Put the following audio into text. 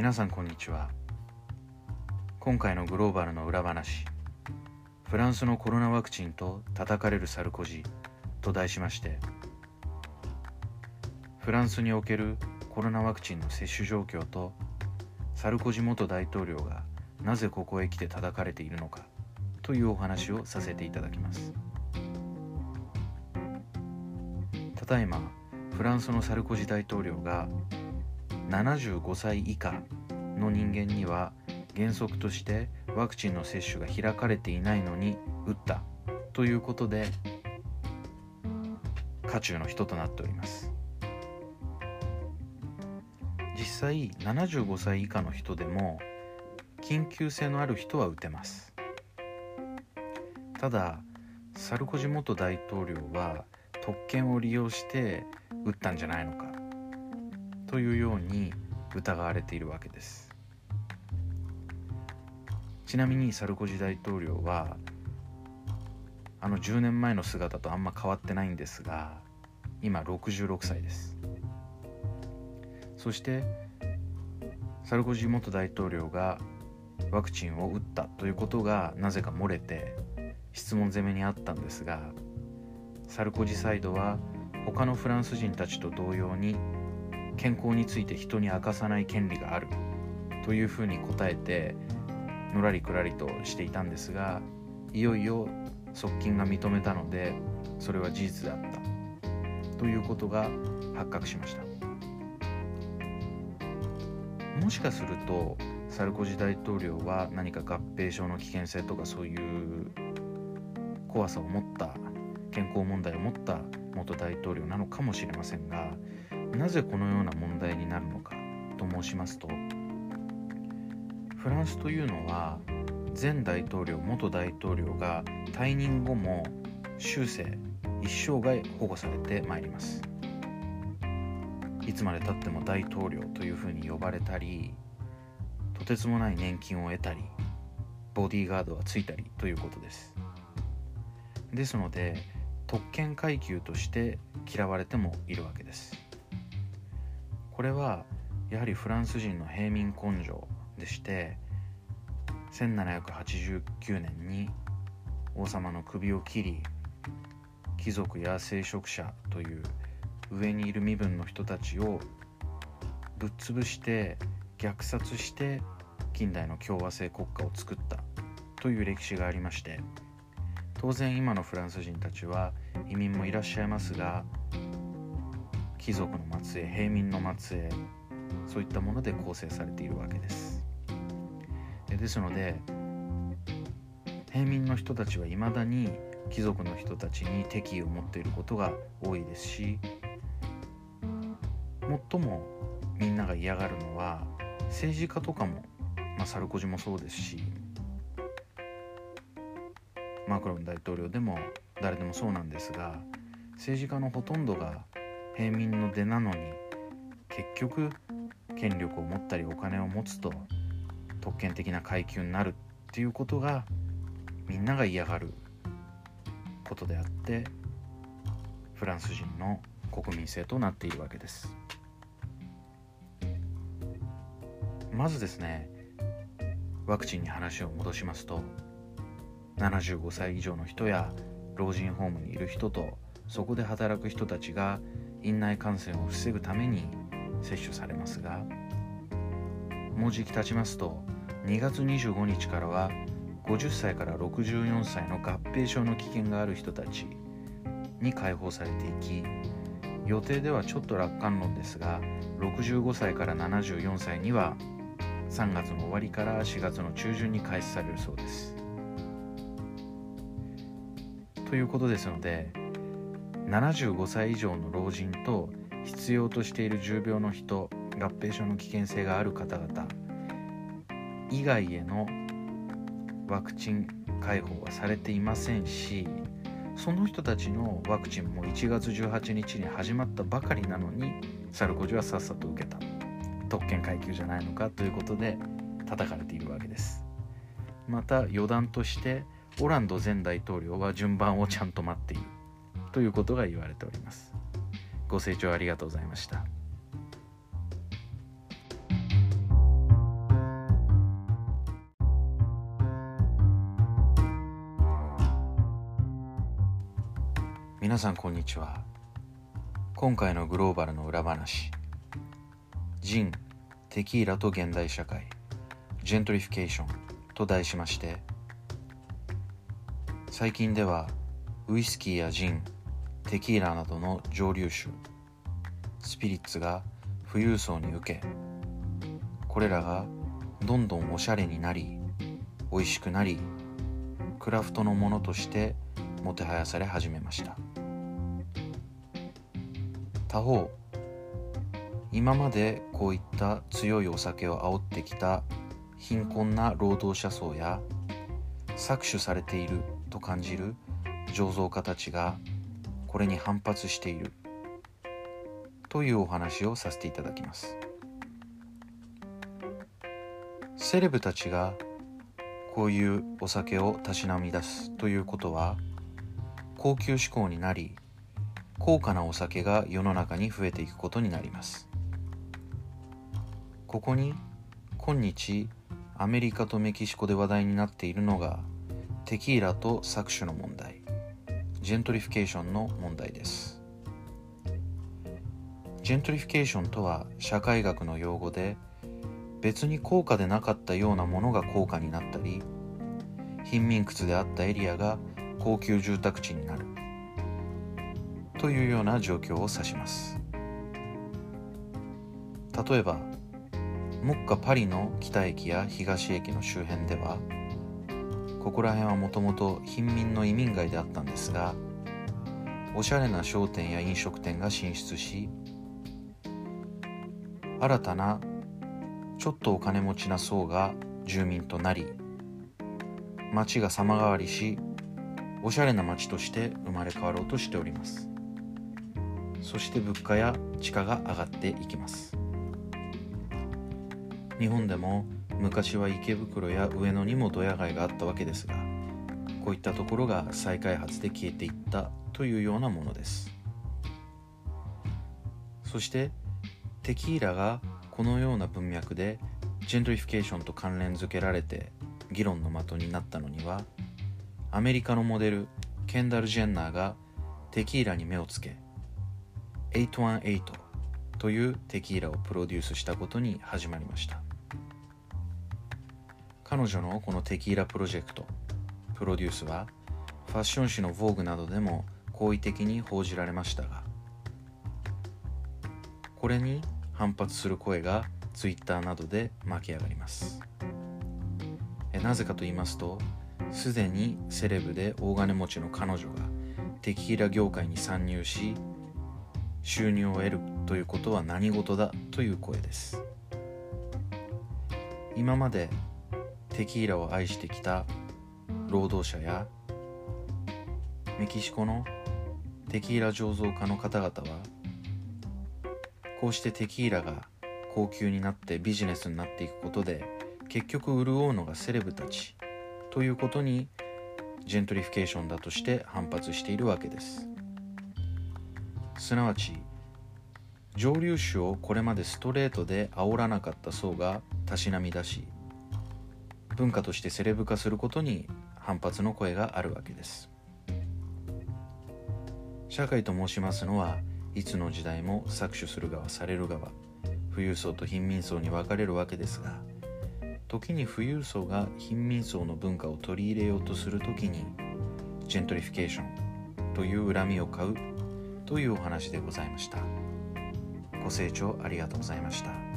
皆さんこんにちは。今回のグローバルの裏話フランスのコロナワクチンと叩かれるサルコジと題しましてフランスにおけるコロナワクチンの接種状況とサルコジ元大統領がなぜここへ来て叩かれているのかというお話をさせていただきます。ただいまフランスのサルコジ大統領が75歳以下の人間には原則としてワクチンの接種が開かれていないのに打ったということで渦中の人となっております。実際75歳以下の人でも緊急性のある人は打てます。ただサルコジ元大統領は特権を利用して打ったんじゃないのか。というように疑われているわけです。ちなみにサルコジ大統領はあの10年前の姿とあんま変わってないんですが今66歳です。そしてサルコジ元大統領がワクチンを打ったということがなぜか漏れて質問攻めにあったんですがサルコジサイドは他のフランス人たちと同様に健康について人に明かさない権利がある。というふうに答えてのらりくらりとしていたんですがいよいよ側近が認めたのでそれは事実だった。ということが発覚しました。もしかするとサルコジ大統領は何か合併症の危険性とかそういう怖さを持った健康問題を持った元大統領なのかもしれませんがなぜこのような問題になるのかと申しますとフランスというのは前大統領元大統領が退任後も終生一生涯保護されてまいります。いつまでたっても大統領というふうに呼ばれたりとてつもない年金を得たりボディーガードがついたりということです。ですので特権階級として嫌われてもいるわけです。これはやはりフランス人の平民根性でして1789年に王様の首を切り貴族や聖職者という上にいる身分の人たちをぶっ潰して虐殺して近代の共和制国家を作ったという歴史がありまして当然今のフランス人たちは移民もいらっしゃいますが貴族の末裔平民の末裔そういったもので構成されているわけです。ですので平民の人たちはいまだに貴族の人たちに敵意を持っていることが多いですし最もみんなが嫌がるのは政治家とかも、まあ、サルコジもそうですしマクロン大統領でも誰でもそうなんですが政治家のほとんどが平民の出なのに結局権力を持ったりお金を持つと特権的な階級になるっていうことがみんなが嫌がることであってフランス人の国民性となっているわけです。まずですねワクチンに話を戻しますと75歳以上の人や老人ホームにいる人とそこで働く人たちが院内感染を防ぐために接種されますがもうじき経ちますと2月25日からは50歳から64歳の合併症の危険がある人たちに解放されていき予定ではちょっと楽観論ですが65歳から74歳には3月の終わりから4月の中旬に開始されるそうです。ということですので75歳以上の老人と必要としている重病の人合併症の危険性がある方々以外へのワクチン開放はされていませんしその人たちのワクチンも1月18日に始まったばかりなのにサルコジはさっさと受けた。特権階級じゃないのかということで叩かれているわけです。また余談としてオランド前大統領は順番をちゃんと待っている。ということが言われております。ご清聴ありがとうございました。皆さんこんにちは。今回のグローバルの裏話。ジンテキーラと現代社会。ジェントリフィケーション。と題しまして。最近ではウイスキーやジン、テキーラなどの蒸留酒スピリッツが富裕層に受けこれらがどんどんおしゃれになり美味しくなりクラフトのものとしてもてはやされ始めました。他方今までこういった強いお酒を煽ってきた貧困な労働者層や搾取されていると感じる醸造家たちがこれに反発している。というお話をさせていただきます。セレブたちがこういうお酒をたしなみ出すということは高級志向になり高価なお酒が世の中に増えていくことになります。ここに今日アメリカとメキシコで話題になっているのがテキーラと搾取の問題。ジェントリフィケーションの問題です。ジェントリフィケーションとは社会学の用語で別に高価でなかったようなものが高価になったり貧民窟であったエリアが高級住宅地になる。というような状況を指します。例えば目下パリの北駅や東駅の周辺ではここら辺はもともと貧民の移民街であったんですがおしゃれな商店や飲食店が進出し新たなちょっとお金持ちな層が住民となり街が様変わりしおしゃれな街として生まれ変わろうとしております。そして物価や地価が上がっていきます。日本でも昔は池袋や上野にもドヤ街があったわけですがこういったところが再開発で消えていったというようなものです。そしてテキーラがこのような文脈でジェントリフィケーションと関連づけられて議論の的になったのにはアメリカのモデルケンダル・ジェンナーがテキーラに目をつけ818というテキーラをプロデュースしたことに始まりました。彼女のこのテキーラプロジェクトプロデュースはファッション誌の Vogue などでも好意的に報じられましたがこれに反発する声が Twitter などで巻き上がります。なぜかと言いますとすでにセレブで大金持ちの彼女がテキーラ業界に参入し収入を得るということは何事だという声です。今までテキーラを愛してきた労働者やメキシコのテキーラ醸造家の方々はこうしてテキーラが高級になってビジネスになっていくことで結局潤うのがセレブたちということにジェントリフィケーションだとして反発しているわけです。すなわち蒸留酒をこれまでストレートで煽らなかった層がたしなみだし文化としてセレブ化することに反発の声があるわけです。社会と申しますのはいつの時代も搾取する側される側富裕層と貧民層に分かれるわけですが時に富裕層が貧民層の文化を取り入れようとする時にジェントリフィケーションという恨みを買うというお話でございました。ご清聴ありがとうございました。